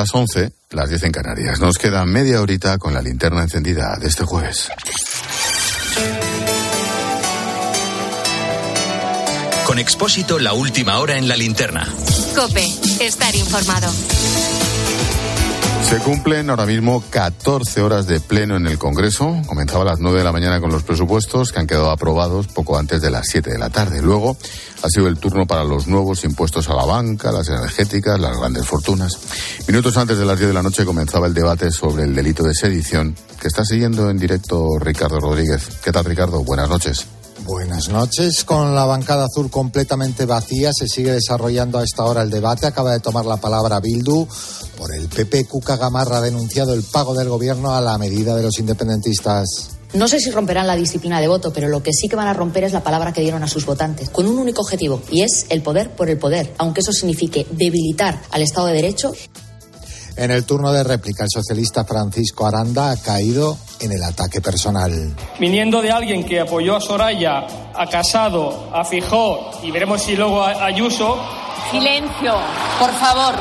Las 11, las 10 en Canarias. Nos queda media horita con la linterna encendida de este jueves. Con Expósito, la última hora en la linterna. Cope, estar informado. Se cumplen ahora mismo 14 horas de pleno en el Congreso. Comenzaba a las 9 de la mañana con los presupuestos que han quedado aprobados poco antes de las 7 de la tarde. Luego ha sido el turno para los nuevos impuestos a la banca, las energéticas, las grandes fortunas. Minutos antes de las 10 de la noche comenzaba el debate sobre el delito de sedición que está siguiendo en directo Ricardo Rodríguez. ¿Qué tal, Ricardo? Buenas noches. Buenas noches. Con la bancada azul completamente vacía, se sigue desarrollando a esta hora el debate. Acaba de tomar la palabra Bildu. Por el PP, Cuca Gamarra ha denunciado el pago del gobierno a la medida de los independentistas. No sé si romperán la disciplina de voto, pero lo que sí que van a romper es la palabra que dieron a sus votantes, con un único objetivo, y es el poder por el poder, aunque eso signifique debilitar al Estado de Derecho. En el turno de réplica, el socialista Francisco Aranda ha caído en el ataque personal. Viniendo de alguien que apoyó a Soraya, a Casado, a Fijó y veremos si luego a Ayuso. Silencio, por favor.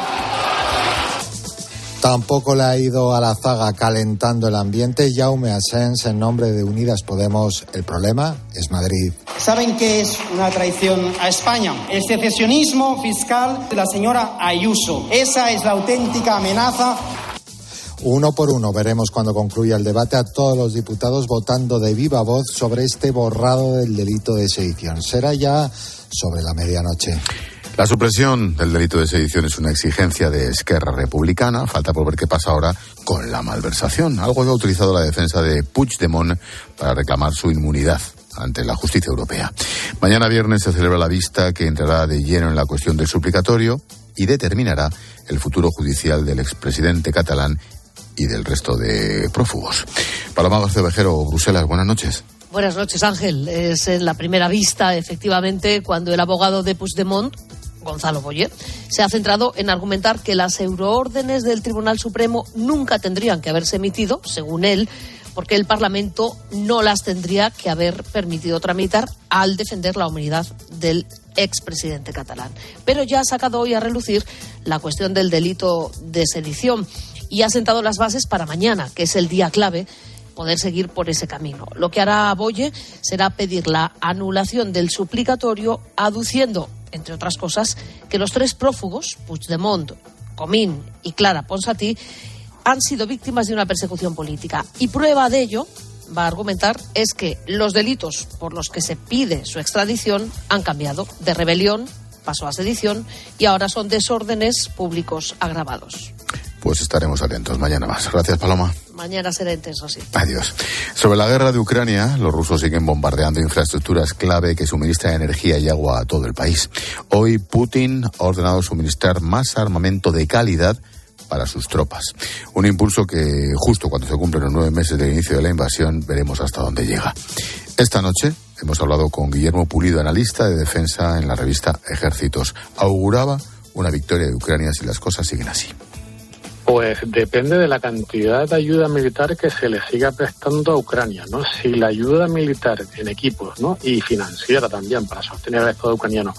Tampoco le ha ido a la zaga calentando el ambiente. Jaume Asens, en nombre de Unidas Podemos, el problema es Madrid. ¿Saben qué es una traición a España? El secesionismo fiscal de la señora Ayuso. Esa es la auténtica amenaza uno por uno veremos cuando concluya el debate a todos los diputados votando de viva voz sobre este borrado del delito de sedición. Será ya sobre la medianoche. La supresión del delito de sedición es una exigencia de Esquerra Republicana. Falta por ver qué pasa ahora con la malversación, algo que ha utilizado la defensa de Puigdemont para reclamar su inmunidad ante la justicia europea. Mañana viernes se celebra la vista que entrará de lleno en la cuestión del suplicatorio y determinará el futuro judicial del expresidente catalán y del resto de prófugos. Paloma García Vejero, Bruselas, buenas noches. Buenas noches, Ángel. Es la primera vista, efectivamente, cuando el abogado de Puigdemont, Gonzalo Boyer, se ha centrado en argumentar que las euroórdenes del Tribunal Supremo nunca tendrían que haberse emitido, según él, porque el Parlamento no las tendría que haber permitido tramitar al defender la humanidad del expresidente catalán. Pero ya ha sacado hoy a relucir la cuestión del delito de sedición y ha sentado las bases para mañana, que es el día clave poder seguir por ese camino. Lo que hará Boye será pedir la anulación del suplicatorio, aduciendo entre otras cosas, que los tres prófugos, Puigdemont, Comín y Clara Ponsatí, han sido víctimas de una persecución política. Y prueba de ello, va a argumentar, es que los delitos por los que se pide su extradición han cambiado de rebelión, pasó a sedición y ahora son desórdenes públicos agravados. Pues estaremos atentos mañana más. Gracias, Paloma. Mañana será intenso, sí. Adiós. Sobre la guerra de Ucrania, los rusos siguen bombardeando infraestructuras clave que suministran energía y agua a todo el país. Hoy Putin ha ordenado suministrar más armamento de calidad para sus tropas. Un impulso que justo cuando se cumplen los nueve meses del inicio de la invasión veremos hasta dónde llega. Esta noche hemos hablado con Guillermo Pulido, analista de defensa en la revista Ejércitos. Auguraba una victoria de Ucrania si las cosas siguen así. Pues depende de la cantidad de ayuda militar que se le siga prestando a Ucrania, ¿no? Si la ayuda militar en equipos, ¿no? Y financiera también para sostener al Estado ucraniano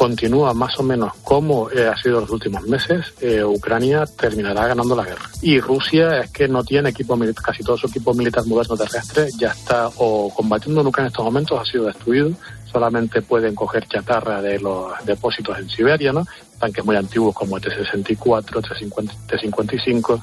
continúa más o menos como eh, ha sido los últimos meses, eh, Ucrania terminará ganando la guerra. Y Rusia es que no tiene equipo militar, casi todo su equipo militar moderno terrestre ya está o combatiendo en Ucrania en estos momentos, ha sido destruido solamente pueden coger chatarra de los depósitos en Siberia, ¿no? Tanques muy antiguos como el T-64, T-55.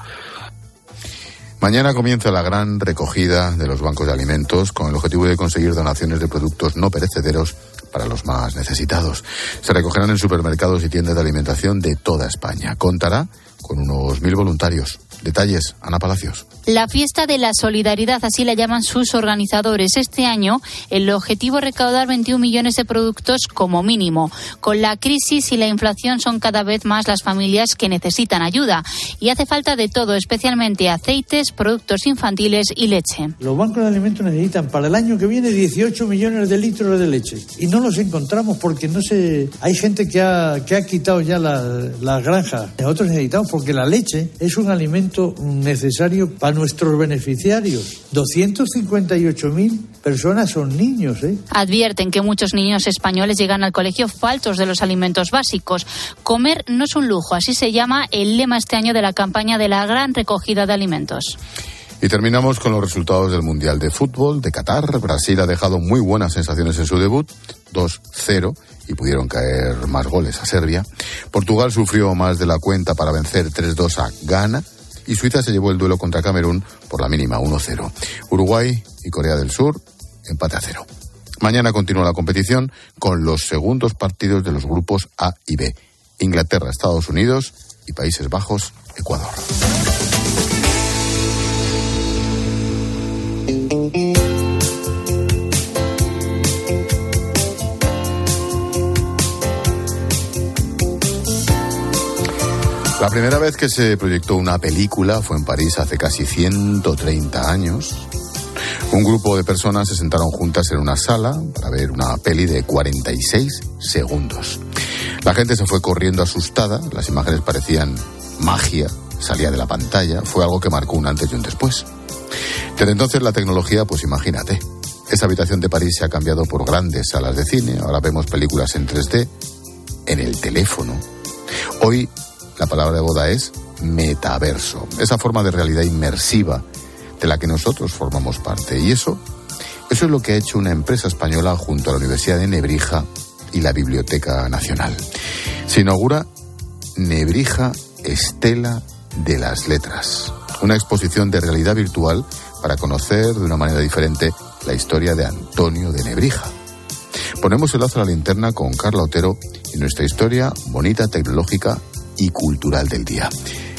Mañana comienza la gran recogida de los bancos de alimentos con el objetivo de conseguir donaciones de productos no perecederos para los más necesitados. Se recogerán en supermercados y tiendas de alimentación de toda España. Contará con unos mil voluntarios. Detalles, Ana Palacios. La fiesta de la solidaridad, así la llaman sus organizadores. Este año el objetivo es recaudar 21 millones de productos como mínimo. Con la crisis y la inflación son cada vez más las familias que necesitan ayuda y hace falta de todo, especialmente aceites, productos infantiles y leche. Los bancos de alimentos necesitan para el año que viene 18 millones de litros de leche y no los encontramos porque no se hay gente que ha, que ha quitado ya las la granjas. Nosotros necesitamos porque la leche es un alimento tratamiento necesario para nuestros beneficiarios. 258.000 personas son niños. ¿eh? Advierten que muchos niños españoles llegan al colegio faltos de los alimentos básicos. Comer no es un lujo, así se llama el lema este año de la campaña de la gran recogida de alimentos. Y terminamos con los resultados del Mundial de Fútbol de Qatar. Brasil ha dejado muy buenas sensaciones en su debut, 2-0, y pudieron caer más goles a Serbia. Portugal sufrió más de la cuenta para vencer 3-2 a Ghana. Y Suiza se llevó el duelo contra Camerún por la mínima 1-0. Uruguay y Corea del Sur, empate a cero. Mañana continúa la competición con los segundos partidos de los grupos A y B. Inglaterra, Estados Unidos y Países Bajos, Ecuador. La primera vez que se proyectó una película fue en París hace casi 130 años. Un grupo de personas se sentaron juntas en una sala para ver una peli de 46 segundos. La gente se fue corriendo asustada, las imágenes parecían magia, salía de la pantalla, fue algo que marcó un antes y un después. Desde entonces la tecnología, pues imagínate, esa habitación de París se ha cambiado por grandes salas de cine, ahora vemos películas en 3D, en el teléfono. Hoy la palabra de boda es metaverso, esa forma de realidad inmersiva de la que nosotros formamos parte. Y eso, eso es lo que ha hecho una empresa española junto a la Universidad de Nebrija y la Biblioteca Nacional. Se inaugura Nebrija Estela de las Letras, una exposición de realidad virtual para conocer de una manera diferente la historia de Antonio de Nebrija. Ponemos el lazo a la linterna con Carla Otero y nuestra historia bonita, tecnológica y cultural del día.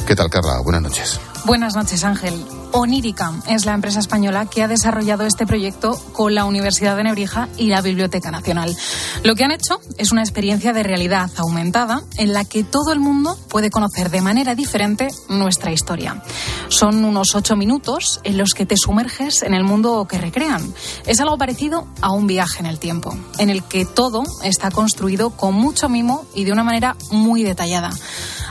¿Qué tal, Carla? Buenas noches. Buenas noches, Ángel. Onírica es la empresa española que ha desarrollado este proyecto con la Universidad de Nebrija y la Biblioteca Nacional. Lo que han hecho es una experiencia de realidad aumentada en la que todo el mundo puede conocer de manera diferente nuestra historia. Son unos ocho minutos en los que te sumerges en el mundo que recrean. Es algo parecido a un viaje en el tiempo, en el que todo está construido con mucho mimo y de una manera muy detallada.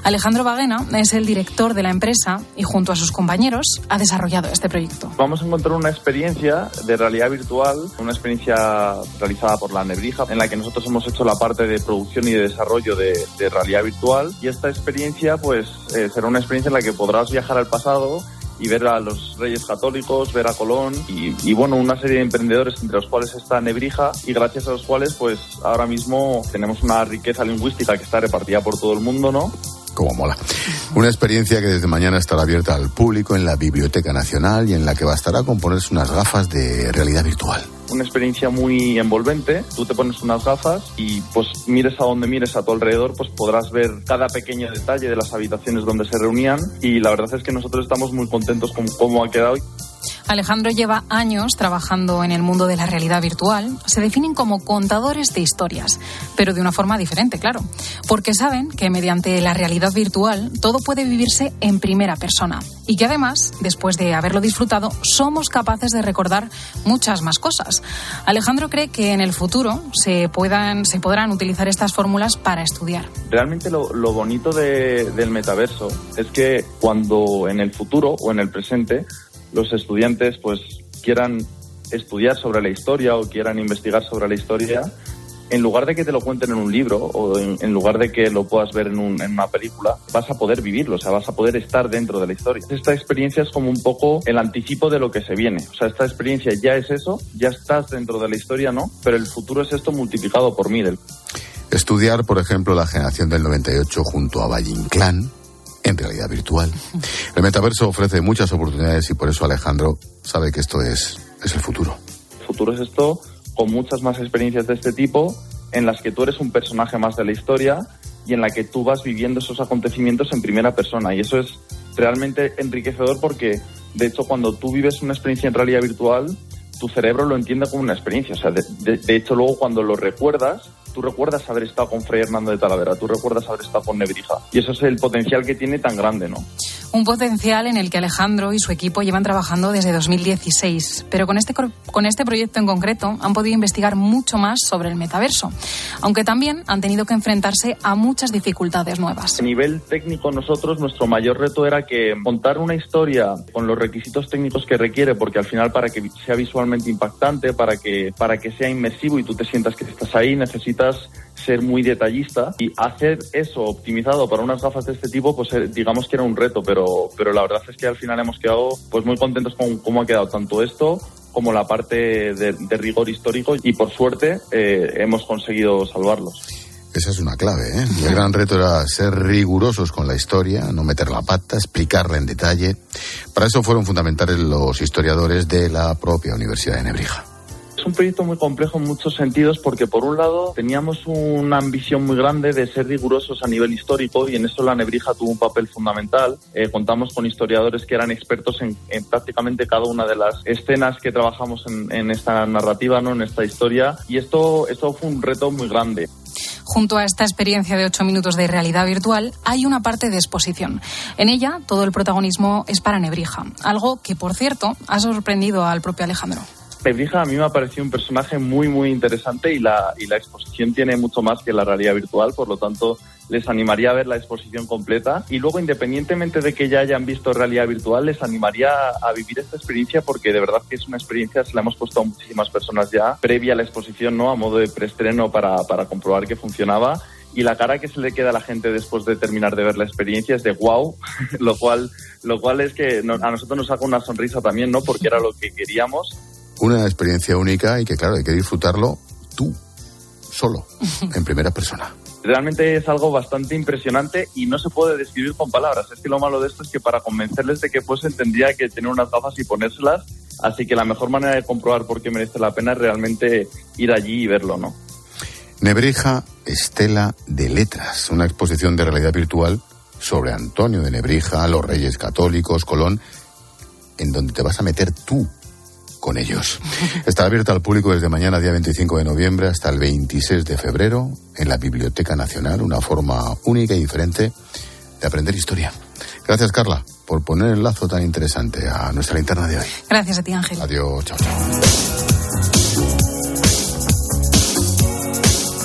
Alejandro Baguena es el director de la empresa y junto a sus compañeros ha desarrollado este proyecto. Vamos a encontrar una experiencia de realidad virtual, una experiencia realizada por la Nebrija, en la que nosotros hemos hecho la parte de producción y de desarrollo de, de realidad virtual. Y esta experiencia, pues, eh, será una experiencia en la que podrás viajar al pasado y ver a los Reyes Católicos, ver a Colón y, y, bueno, una serie de emprendedores entre los cuales está Nebrija y gracias a los cuales pues ahora mismo tenemos una riqueza lingüística que está repartida por todo el mundo, ¿no? Como mola. Una experiencia que desde mañana estará abierta al público en la Biblioteca Nacional y en la que bastará con ponerse unas gafas de realidad virtual. Una experiencia muy envolvente. Tú te pones unas gafas y pues mires a donde mires a tu alrededor, pues podrás ver cada pequeño detalle de las habitaciones donde se reunían y la verdad es que nosotros estamos muy contentos con cómo ha quedado. Alejandro lleva años trabajando en el mundo de la realidad virtual. Se definen como contadores de historias, pero de una forma diferente, claro, porque saben que mediante la realidad virtual todo puede vivirse en primera persona y que además, después de haberlo disfrutado, somos capaces de recordar muchas más cosas. Alejandro cree que en el futuro se, puedan, se podrán utilizar estas fórmulas para estudiar. Realmente lo, bonito de, del metaverso es que cuando en el futuro o en el presente los estudiantes pues quieran estudiar sobre la historia o quieran investigar sobre la historia, en lugar de que te lo cuenten en un libro o en, lugar de que lo puedas ver en, un, en, una película, vas a poder vivirlo, o sea, vas a poder estar dentro de la historia. Esta experiencia es como un poco el anticipo de lo que se viene. O sea, esta experiencia ya es eso, ya estás dentro de la historia, ¿no? Pero el futuro es esto multiplicado por mil. Estudiar, por ejemplo, la generación del 98 junto a Valle Inclán, en realidad virtual. El metaverso ofrece muchas oportunidades y por eso Alejandro sabe que esto es, es el futuro. El futuro es esto con muchas más experiencias de este tipo en las que tú eres un personaje más de la historia y en la que tú vas viviendo esos acontecimientos en primera persona. Y eso es realmente enriquecedor porque, de hecho, cuando tú vives una experiencia en realidad virtual, tu cerebro lo entiende como una experiencia. O sea, de, hecho, luego cuando lo recuerdas, tú recuerdas haber estado con Fray Hernando de Talavera, tú recuerdas haber estado con Nebrija. Y eso es el potencial que tiene tan grande, ¿no? Un potencial en el que Alejandro y su equipo llevan trabajando desde 2016. Pero con este, con este proyecto en concreto han podido investigar mucho más sobre el metaverso, aunque también han tenido que enfrentarse a muchas dificultades nuevas. A nivel técnico, nosotros, nuestro mayor reto era que montar una historia con los requisitos técnicos que requiere, porque al final para que sea visualmente impactante, para que, para que sea inmersivo y tú te sientas que estás ahí, necesitas ser muy detallista y hacer eso optimizado para unas gafas de este tipo, pues eh, digamos que era un reto, pero, pero la verdad es que al final hemos quedado pues muy contentos con cómo ha quedado tanto esto como la parte de, rigor histórico y por suerte eh, hemos conseguido salvarlos. Esa es una clave. ¿eh? El gran reto era ser rigurosos con la historia, no meter la pata, explicarla en detalle. Para eso fueron fundamentales los historiadores de la propia Universidad de Nebrija un proyecto muy complejo en muchos sentidos porque por un lado teníamos una ambición muy grande de ser rigurosos a nivel histórico y en eso la Nebrija tuvo un papel fundamental. Eh, contamos con historiadores que eran expertos en, prácticamente cada una de las escenas que trabajamos en, esta narrativa, ¿no? en esta historia y esto, esto fue un reto muy grande. Junto a esta experiencia de ocho minutos de realidad virtual, hay una parte de exposición. En ella, todo el protagonismo es para Nebrija, algo que, por cierto, ha sorprendido al propio Alejandro. Nebrija a mí me ha parecido un personaje muy, muy interesante y la, y la exposición tiene mucho más que la realidad virtual, por lo tanto les animaría a ver la exposición completa y luego independientemente de que ya hayan visto realidad virtual, les animaría a vivir esta experiencia porque de verdad que es una experiencia, se la hemos puesto a muchísimas personas ya previa a la exposición, ¿no? A modo de preestreno para, para comprobar que funcionaba y la cara que se le queda a la gente después de terminar de ver la experiencia es de wow, lo cual, lo cual es que a nosotros nos saca una sonrisa también, ¿no? Porque era lo que queríamos una experiencia única y que, claro, hay que disfrutarlo tú, solo, en primera persona. Realmente es algo bastante impresionante y no se puede describir con palabras. Es que lo malo de esto es que para convencerles de que pues tendría que tener unas gafas y ponérselas. Así que la mejor manera de comprobar por qué merece la pena es realmente ir allí y verlo, ¿no? Nebrija, Estela de Letras, una exposición de realidad virtual sobre Antonio de Nebrija, los Reyes Católicos, Colón, en donde te vas a meter tú con ellos. Está abierta al público desde mañana, día 25 de noviembre, hasta el 26 de febrero, en la Biblioteca Nacional, una forma única y diferente de aprender historia. Gracias, Carla, por poner el lazo tan interesante a nuestra linterna de hoy. Gracias a ti, Ángel. Adiós, chao, chao.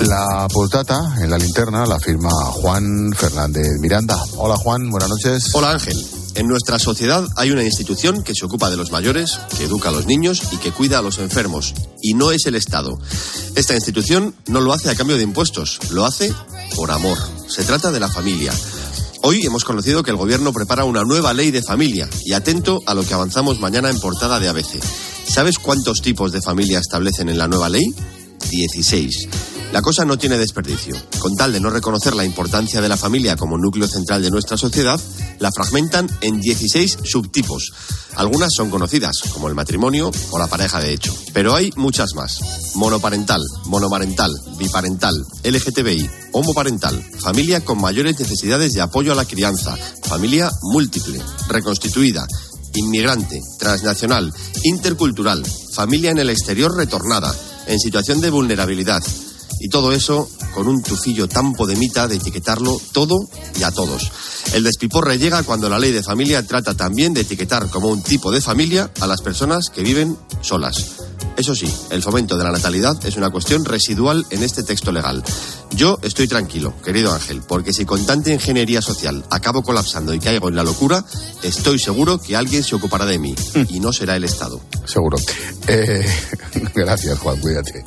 La postdata en la linterna la firma Juan Fernández Miranda. Hola Juan, buenas noches. Hola Ángel. En nuestra sociedad hay una institución que se ocupa de los mayores, que educa a los niños y que cuida a los enfermos, y no es el Estado. Esta institución no lo hace a cambio de impuestos, lo hace por amor. Se trata de la familia. Hoy hemos conocido que el Gobierno prepara una nueva ley de familia y atento a lo que avanzamos mañana en portada de ABC. ¿Sabes cuántos tipos de familia establecen en la nueva ley? 16. La cosa no tiene desperdicio. Con tal de no reconocer la importancia de la familia como núcleo central de nuestra sociedad, la fragmentan en 16 subtipos. Algunas son conocidas, como el matrimonio o la pareja de hecho. Pero hay muchas más. Monoparental, monomarental, biparental, LGTBI, homoparental, familia con mayores necesidades de apoyo a la crianza, familia múltiple, reconstituida, inmigrante, transnacional, intercultural, familia en el exterior retornada, en situación de vulnerabilidad, y todo eso con un tufillo tan podemita de etiquetarlo todo y a todos. El despiporre llega cuando la ley de familia trata también de etiquetar como un tipo de familia a las personas que viven solas. Eso sí, el fomento de la natalidad es una cuestión residual en este texto legal. Yo estoy tranquilo, querido Ángel, porque si con tanta ingeniería social acabo colapsando y caigo en la locura, estoy seguro que alguien se ocupará de mí y no será el Estado. Seguro. Eh, gracias, Juan, cuídate.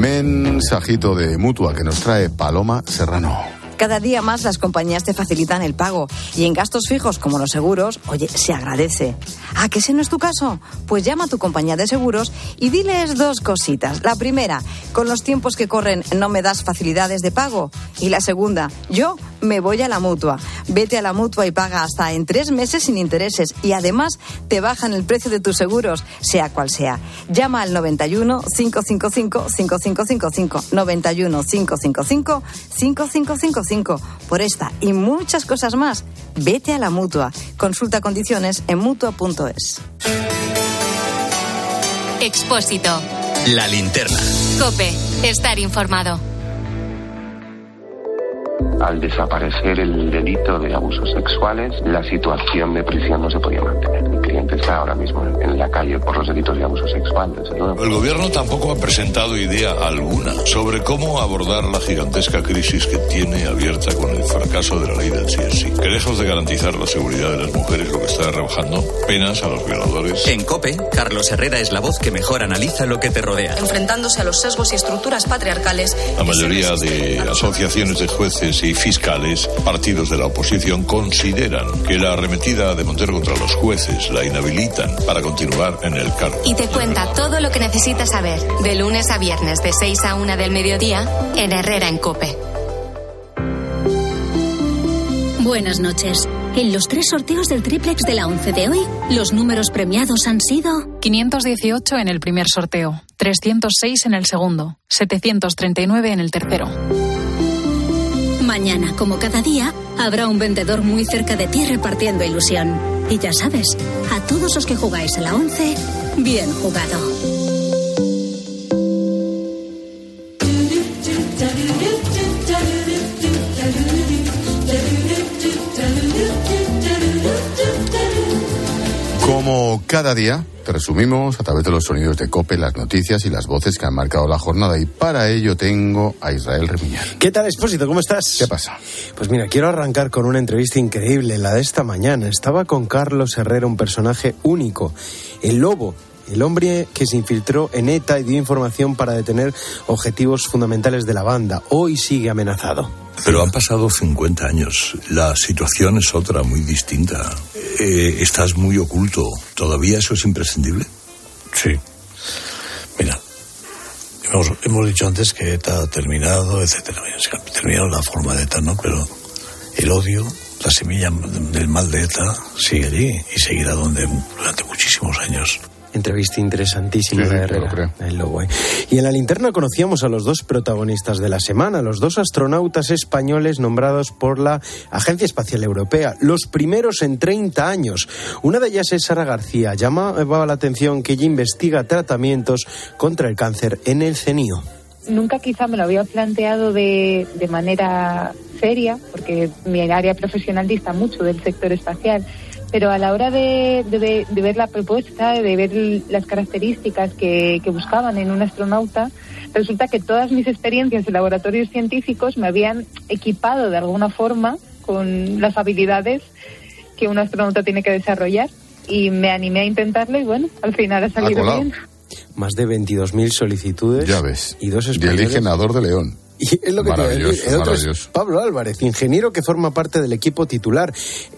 Mensajito de mutua que nos trae Paloma Serrano. Cada día más las compañías te facilitan el pago y en gastos fijos como los seguros, oye, se agradece. ¿Ah, que ese no es tu caso? Pues llama a tu compañía de seguros y diles dos cositas. La primera, con los tiempos que corren no me das facilidades de pago. Y la segunda, yo me voy a la mutua. Vete a la mutua y paga hasta en tres meses sin intereses y además te bajan el precio de tus seguros, sea cual sea. Llama al 91 555 5555 91 555 5555 por esta y muchas cosas más. Vete a la mutua. Consulta condiciones en mutua.es. Expósito. La linterna. Cope. Estar informado. Al desaparecer el delito de abusos sexuales, la situación de prisión no se podía mantener. Mi cliente está ahora mismo en la calle por los delitos de abuso sexual, desde luego. El gobierno tampoco ha presentado idea alguna sobre cómo abordar la gigantesca crisis que tiene abierta con el fracaso de la ley del sí, que lejos de garantizar la seguridad de las mujeres, lo que está rebajando penas a los violadores. En COPE, Carlos Herrera es la voz que mejor analiza lo que te rodea. Enfrentándose a los sesgos y estructuras patriarcales. La mayoría de asociaciones de jueces y fiscales, partidos de la oposición, consideran que la arremetida de Montero contra los jueces la inhabilitan para continuar en el cargo. Y te cuenta todo lo que necesitas saber, de lunes a viernes, de 6 a 1 del mediodía, en Herrera en Cope. Buenas noches. En los tres sorteos del triplex de la 11 de hoy, los números premiados han sido 518 en el primer sorteo, 306 en el segundo, 739 en el tercero. Mañana, como cada día, habrá un vendedor muy cerca de ti repartiendo ilusión. Y ya sabes, a todos los que jugáis a la 11, bien jugado. Como cada día, te resumimos a través de los sonidos de COPE las noticias y las voces que han marcado la jornada. Y para ello tengo a Israel Remiñán. ¿Qué tal, Expósito? ¿Cómo estás? ¿Qué pasa? Pues mira, quiero arrancar con una entrevista increíble, la de esta mañana. Estaba con Carlos Herrera, un personaje único, el lobo. El hombre que se infiltró en ETA y dio información para detener objetivos fundamentales de la banda. Hoy sigue amenazado. Pero han pasado 50 años. La situación es otra, muy distinta. Eh, estás muy oculto. ¿Todavía eso es imprescindible? Sí. Mira, hemos, hemos dicho antes que ETA ha terminado, etcétera. Terminado la forma de ETA, ¿no? Pero el odio, la semilla del mal de ETA sigue allí y seguirá donde, durante muchísimos años. Entrevista interesantísima Sí, de Herrera. lo creo. el lobo, ¿eh? Y en la linterna conocíamos a los dos protagonistas de la semana, los dos astronautas españoles nombrados por la Agencia Espacial Europea, los primeros en 30 años. Una de ellas es Sara García. Llamaba la atención que ella investiga tratamientos contra el cáncer en el CENIO. Nunca quizá me lo había planteado de, de manera seria, porque mi área profesional dista mucho del sector espacial, pero a la hora de, de de ver la propuesta, de ver las características que, que buscaban en un astronauta, resulta que todas mis experiencias en laboratorios científicos me habían equipado de alguna forma con las habilidades que un astronauta tiene que desarrollar. Y me animé a intentarlo y bueno, al final ha salido bien. Más de 22.000 solicitudes. Ya ves. Y dos Y españoles. a Dor de León. Y es lo que te decir. Maravilloso, El otro es maravilloso. Pablo Álvarez, ingeniero que forma parte del equipo titular.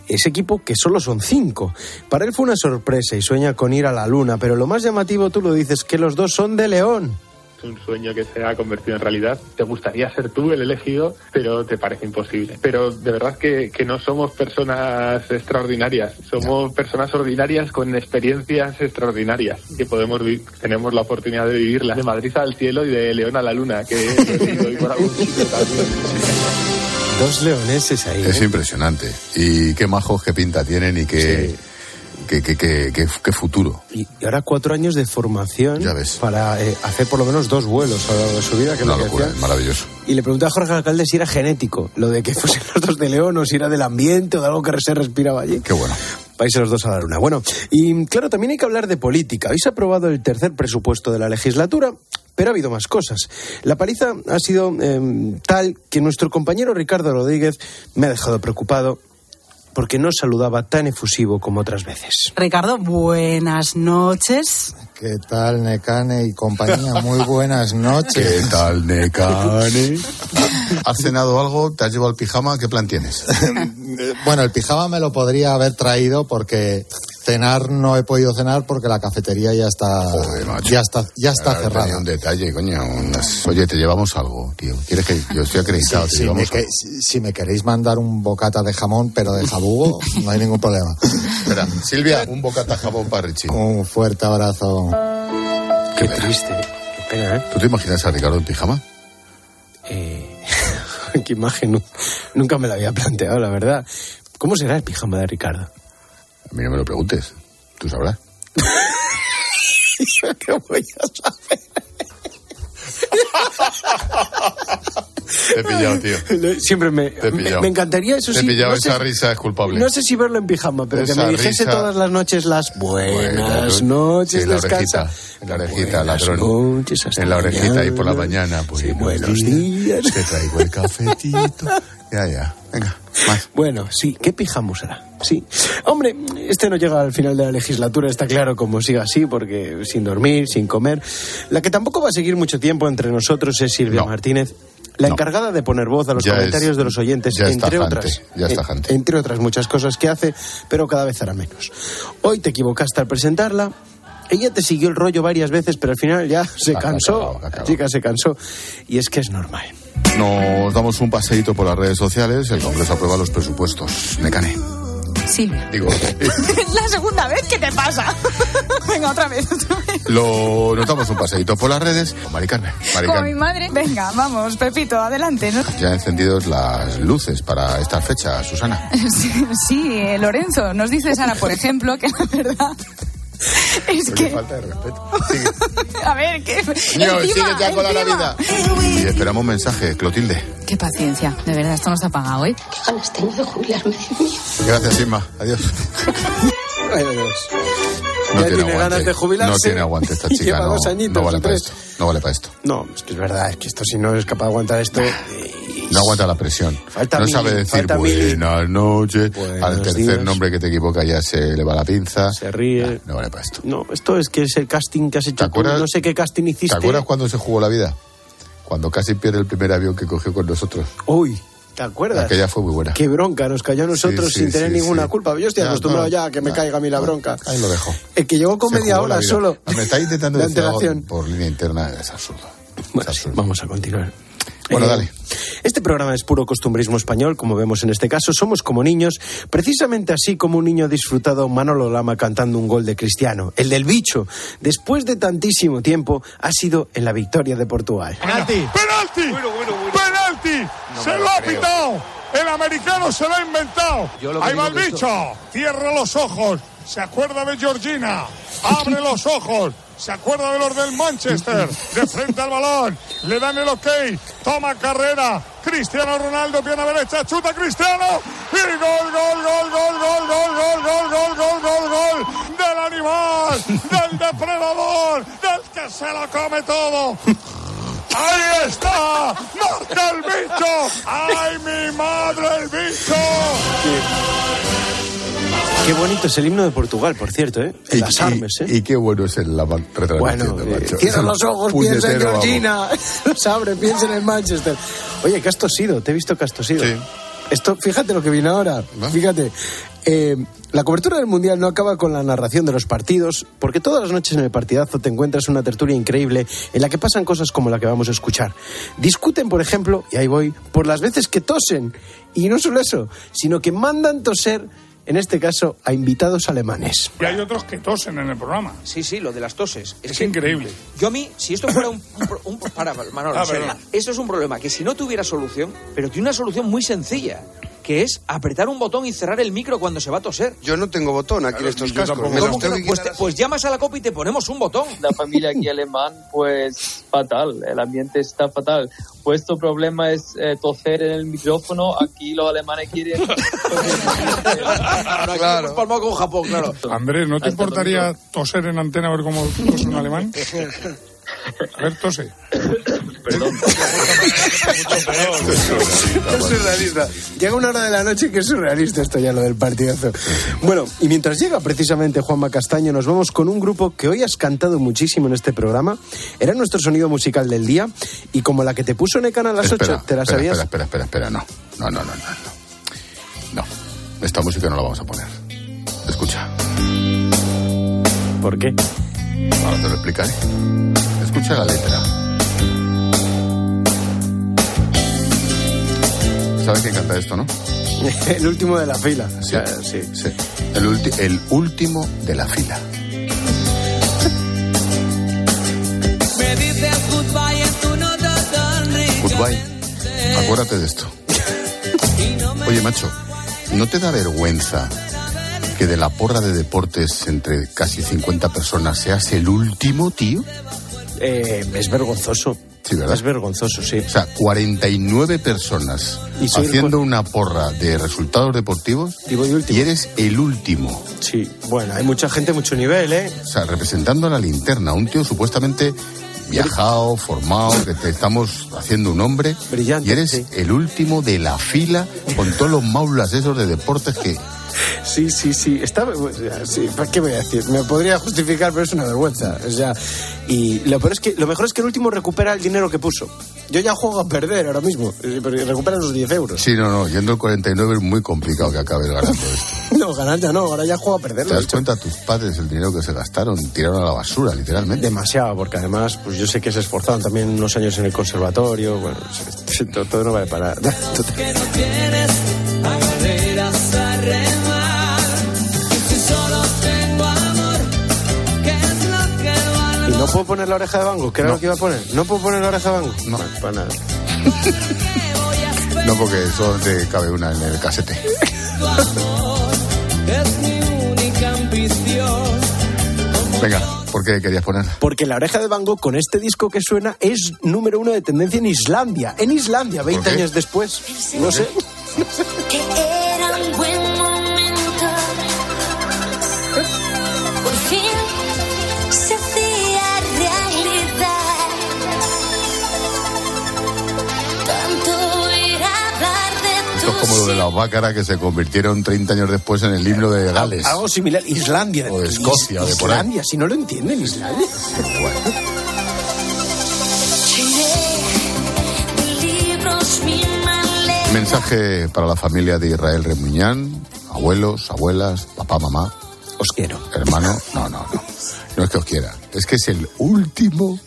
Ese equipo que solo son cinco. Para él fue una sorpresa y sueña con ir a la luna, pero lo más llamativo, tú lo dices, que los dos son de León. Un sueño que se ha convertido en realidad. Te gustaría ser tú el elegido, pero te parece imposible. Pero de verdad que, que no somos personas extraordinarias, somos personas ordinarias con experiencias extraordinarias que podemos vi- tenemos la oportunidad de vivirlas. De Madrid al cielo y de León a la luna, que he por algún sitio también. Dos leoneses ahí. Es ¿eh? impresionante. Y qué majos, qué pinta tienen y qué, qué, qué, qué- qué- qué futuro. Y, y ahora cuatro años de formación Ya ves. para eh, hacer por lo menos dos vuelos a lo largo de su vida. Que Una lo que locura, decía. maravilloso. Y le pregunté a Jorge Alcalde si era genético, lo de que fuesen los dos de León o si era del ambiente o de algo que se respiraba allí. Qué bueno. Vais los dos a la luna. Bueno, y claro, también hay que hablar de política. Hoy se ha aprobado el tercer presupuesto de la legislatura, pero ha habido más cosas. La paliza ha sido eh, tal que nuestro compañero Ricardo Rodríguez me ha dejado preocupado porque no saludaba tan efusivo como otras veces. Ricardo, buenas noches. ¿Qué tal, Necane y compañía? Muy buenas noches. ¿Qué tal, Necane? ¿Has cenado algo? ¿Te has llevado el pijama? ¿Qué plan tienes? Bueno, el pijama me lo podría haber traído porque cenar no he podido cenar porque la cafetería ya está Joder, macho. ya está ya está cerrada. Un detalle, coño. unas- Oye, te llevamos algo, tío. ¿Quieres que yo estoy acreditado? Sí, te si, me que- si- me queréis mandar un bocata de jamón, pero de jabugo, no hay ningún problema. Espera, Silvia, un bocata jabón para Richie. Un fuerte abrazo. Qué triste, qué pena, ¿eh? ¿Tú te imaginas a Ricardo en pijama? Eh, qué imagen, nu- nunca me la había planteado, la verdad. ¿Cómo será el pijama de Ricardo? A mí no me lo preguntes. Tú sabrás. ¿Qué voy a saber? Te he pillado, tío. Siempre me, me, encantaría eso Te he sí. pillado, sé- esa risa es culpable. No sé si verlo en pijama, pero que me dijese risa- todas las noches las buenas Sí, noches, en la descansa. orejita, en la orejita, ladrón. noches, hasta en la orejita y por la mañana. mañana. Pues, buenos días. Te traigo el cafetito. ya, ya. Venga, más. Bueno, sí, ¿qué pijamos será? Sí. Hombre, este no llega al final de la legislatura, está claro, como siga así, porque sin dormir, sin comer. La que tampoco va a seguir mucho tiempo entre nosotros es Silvia Martínez. La encargada de poner voz a los Ya comentarios es- de los oyentes, entre otras, ya en- entre otras muchas cosas que hace, pero cada vez hará menos. Hoy te equivocaste al presentarla. Ella te siguió el rollo varias veces, pero al final ya se cansó. la chica se cansó. Y es que es normal. Nos damos un paseíto por las redes sociales. El Congreso aprueba los presupuestos. Mecane. Silvia. Digo, La segunda vez, ¿qué te pasa? Venga, otra vez, otra vez. lo notamos un paseíto por las redes. Mari Carmen. Mari Como Carmen. mi madre. Venga, vamos, Pepito, adelante. ¿no? Ya encendidos las luces para esta fecha, Susana. Sí, sí, eh, Lorenzo, nos dice Sara, por ejemplo, que la verdad es que... falta de respeto. A ver, que... Niño, encima, sigue ya con la. Navidad. Y esperamos un mensaje, Clotilde. Qué paciencia, de verdad, esto nos ha pagado hoy. Qué ganas tengo de jubilarme. Gracias, Inma. Adiós. Ay, Dios. No Ya tiene, tiene aguante. ganas de jubilarse. No tiene aguante esta chica. lleva No, dos añitos no vale para esto. No vale para esto. No, es que es verdad, es que esto si no es capaz de aguantar esto. No aguanta la presión. Falta no mili, sabe decir buenas noches. Al tercer días. nombre que te equivoca ya se le va la pinza. Se ríe. No vale para esto. No, esto es que es el casting que has hecho tú. acuerdas- No sé qué casting hiciste. ¿Te acuerdas cuando se jugó la vida? Cuando casi pierde el primer avión que cogió con nosotros. Uy, ¿te acuerdas? Aquella fue muy buena. Qué bronca, nos cayó a nosotros Sí, sí, sin tener sí, ninguna culpa. Yo estoy Ya, acostumbrado no, ya a que me ya, caiga a mí la bronca. Ahí lo dejo. El que llegó con Se media hora solo. Me está intentando de decir por línea interna. Es absurdo. Bueno, vamos a continuar. Bueno, Eh, dale. Este programa es puro costumbrismo español, como vemos en este caso. Somos como niños, precisamente así como un niño ha disfrutado Manolo Lama cantando un gol de Cristiano. El del bicho, después de tantísimo tiempo, ha sido en la victoria de Portugal. ¡Penalti! ¡Penalti! ¡Se lo ha pitado! El americano se lo ha inventado. Ahí va el bicho. Cierra los ojos. Se acuerda de Georgina. Abre los ojos. Se acuerda de los del Manchester. De frente al balón. Le dan el ok. Toma carrera. Cristiano Ronaldo, pierna derecha. Chuta Cristiano. Y gol, gol, gol, gol, gol, gol, gol, gol, gol, gol, gol, gol. Del animal. Del depredador. Del que se lo come todo. ¡Ahí está! ¡Marca el bicho! ¡Ay, mi madre, el bicho! Qué bonito es el himno de Portugal, por cierto, ¿eh? Las armes, ¿eh? Y qué bueno es el, la retransmisión Bueno, del eh, macho. cierra los ojos, piensa en. Georgina. Los abre, piensa en el Manchester. Oye, que has tosido, te he visto que has tosido. Sí. Esto, fíjate lo que viene ahora. Fíjate. Eh, la cobertura del Mundial no acaba con la narración de los partidos, porque todas las noches en el partidazo te encuentras una tertulia increíble en la que pasan cosas como la que vamos a escuchar. Discuten, por ejemplo, y ahí voy, por las veces que tosen. Y no solo eso, sino que mandan toser, en este caso, a invitados alemanes. Y hay otros que tosen en el programa. Sí, sí, lo de las toses. Es increíble. Yo a mí, si esto fuera un... un, pro- un- para, Manolo, Ah, esto es un problema que si no tuviera solución, pero tiene una solución muy sencilla, que es apretar un botón y cerrar el micro cuando se va a toser. Yo no tengo botón aquí en estos cascos. Me ¿Cómo los tengo que pues, te- pues llamas a la copa y te ponemos un botón. La familia aquí alemán, pues fatal, el ambiente está fatal. Vuestro problema es eh, toser en el micrófono, aquí los alemanes quieren... Claro. Palmado con Japón, claro. Andrés, ¿no te importaría toser en antena a ver cómo tose un alemán? A ver, tose. Es surrealista. Llega una hora de la noche que es surrealista esto ya, lo del partidazo. Bueno, y mientras llega precisamente Juanma Castaño, nos vamos con un grupo que hoy has cantado muchísimo en este programa. Era nuestro sonido musical del día y como la que te puso Necana a las Espera, 8, ¿te la espera, sabías? Espera, espera, espera, espera, no. No, no, no, no, no. No, esta música no la vamos a poner. Escucha. ¿Por qué? Ahora te lo explicaré. Escucha la letra. ¿Sabes quién canta esto, no? el último de la fila. Sí, Ah, sí. sí. El, ulti- el último de la fila. Me dices goodbye en tu nota tan rica. Goodbye. Acuérdate de esto. Oye, macho, ¿no te da vergüenza que de la porra de deportes entre casi 50 personas seas el último, tío? Eh, es vergonzoso. Sí, ¿verdad? Es vergonzoso, sí. O sea, 49 personas Y el haciendo una porra de resultados deportivos y, eres el último. Sí, bueno, hay mucha gente, mucho nivel, ¿eh? O sea, representando a la linterna, un tío supuestamente viajado, formado, que te estamos haciendo un hombre. Brillante. Y eres sí. el último de la fila con todos los maulas esos de deportes que... Sí, sí, sí. Está, sí, ¿para ¿Qué voy a decir? Me podría justificar, pero es una vergüenza. O sea, y lo, peor es que, lo mejor es que el último recupera el dinero que puso. Yo ya juego a perder ahora mismo, eh, pero recupera los 10 euros. Sí, no, no, yendo el 49 es muy complicado que acabes ganando esto. No, ganar ya no, ahora ya juego a perder. ¿Te das cuenta tus padres el dinero que se gastaron? Tiraron a la basura, literalmente. Demasiado, porque además, pues yo sé que se esforzaron también unos años en el conservatorio. Bueno, todo, todo no vale para nada. Total. No puedo poner la oreja de Bango? ¿Qué era lo que iba a poner? ¿No puedo poner la oreja de Bango? No, para nada. No, porque solamente cabe una en el casete. Tu amor es mi única ambición. Venga, ¿por qué querías poner? Porque la oreja de Van Gogh con este disco que suena es número uno de tendencia en Islandia. En Islandia, 20 qué? años después. No sé. Bácara que se convirtieron 30 años después en el himno de Gales. Algo similar. Islandia. O de Escocia, o de por ahí. Islandia, si no lo entienden, Islandia. Mensaje para la familia de Israel Remuñán, abuelos, abuelas, papá, mamá. Os quiero. Hermano, no, no, no. No es que os quiera. Es que es el último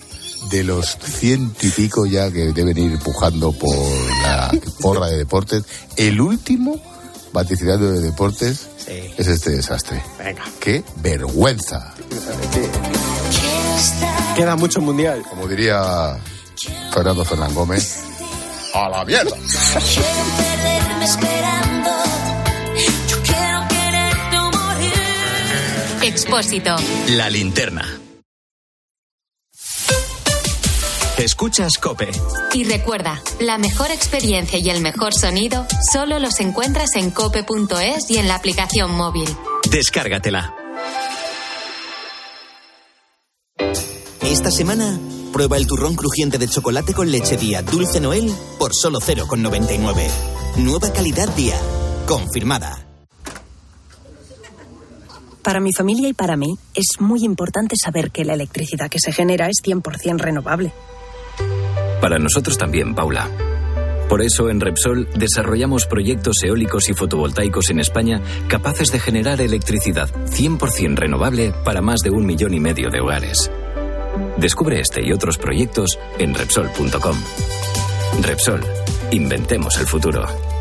de los ciento y pico ya que deben ir pujando por la porra de deportes. El último vaticinado de deportes es este desastre. Venga. ¡Qué vergüenza! Queda mucho mundial. Como diría Fernando Fernán Gómez, ¡a la mierda! Expósito. La linterna. Escuchas Cope. Y recuerda, la mejor experiencia y el mejor sonido solo los encuentras en cope.es y en la aplicación móvil. Descárgatela. Esta semana, prueba el turrón crujiente de chocolate con leche Día Dulce Noel por solo 0,99. Nueva calidad Día. Confirmada. Para mi familia y para mí es muy importante saber que la electricidad que se genera es 100% renovable. Para nosotros también, Paula. Por eso en Repsol desarrollamos proyectos eólicos y fotovoltaicos en España capaces de generar electricidad 100% renovable para más de un millón y medio de hogares. Descubre este y otros proyectos en Repsol.com. Repsol, inventemos el futuro.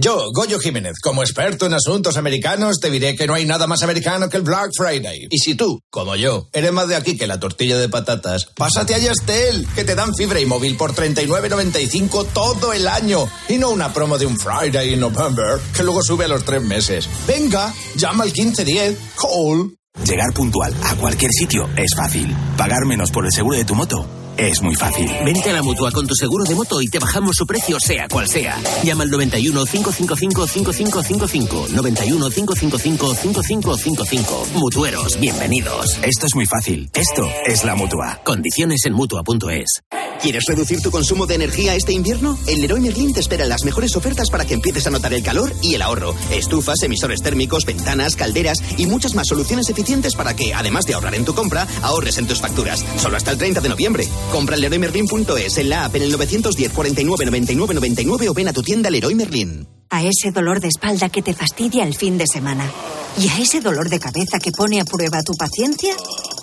Yo, Goyo Jiménez, como experto en asuntos americanos, te diré que no hay nada más americano que el Black Friday. Y si tú, como yo, eres más de aquí que la tortilla de patatas, pásate a Yastel, que te dan fibra y móvil por 39.95 todo el año. Y no una promo de un Friday in November, que luego sube a los tres meses. Venga, llama al 1510, call. Llegar puntual a cualquier sitio es fácil. Pagar menos por el seguro de tu moto es muy fácil. Vente a la mutua con tu seguro de moto y te bajamos su precio, sea cual sea. Llama al 91 555 5555. 91 555 5555. Mutueros, bienvenidos. Esto es muy fácil. Esto es la mutua. Condiciones en mutua.es. ¿Quieres reducir tu consumo de energía este invierno? En Leroy Merlin te esperan las mejores ofertas para que empieces a notar el calor y el ahorro. Estufas, emisores térmicos, ventanas, calderas y muchas más soluciones eficientes para que, además de ahorrar en tu compra, ahorres en tus facturas. Solo hasta el 30 de noviembre. Compra en leroymerlin.es, en la app, en el 910 49 99 99 o ven a tu tienda Leroy Merlin. A ese dolor de espalda que te fastidia el fin de semana. Y a ese dolor de cabeza que pone a prueba tu paciencia,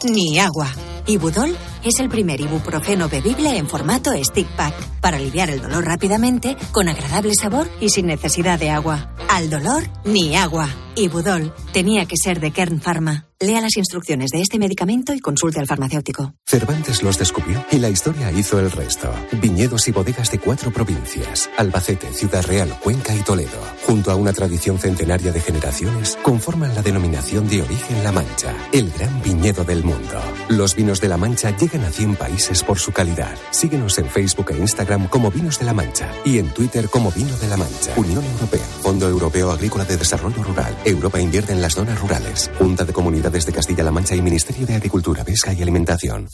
ni agua. Ibudol es el primer ibuprofeno bebible en formato stick pack para aliviar el dolor rápidamente, con agradable sabor y sin necesidad de agua. Al dolor, ni agua. Ibudol tenía que ser de Kern Pharma, Lea las instrucciones de este medicamento y consulte al farmacéutico. Cervantes los descubrió y la historia hizo el resto. Viñedos y bodegas de cuatro provincias, Albacete, Ciudad Real, Cuenca y Toledo, junto a una tradición centenaria de generaciones, conforman la denominación de origen La Mancha, el gran viñedo del mundo. Los vinos de La Mancha llegan a 100 países por su calidad. Síguenos en Facebook e Instagram como Vinos de La Mancha y en Twitter como Vino de La Mancha. Unión Europea, Fondo Europeo Agrícola de Desarrollo Rural. Europa invierte en las zonas rurales. Junta de Comunidades de Castilla-La Mancha y Ministerio de Agricultura, Pesca y Alimentación.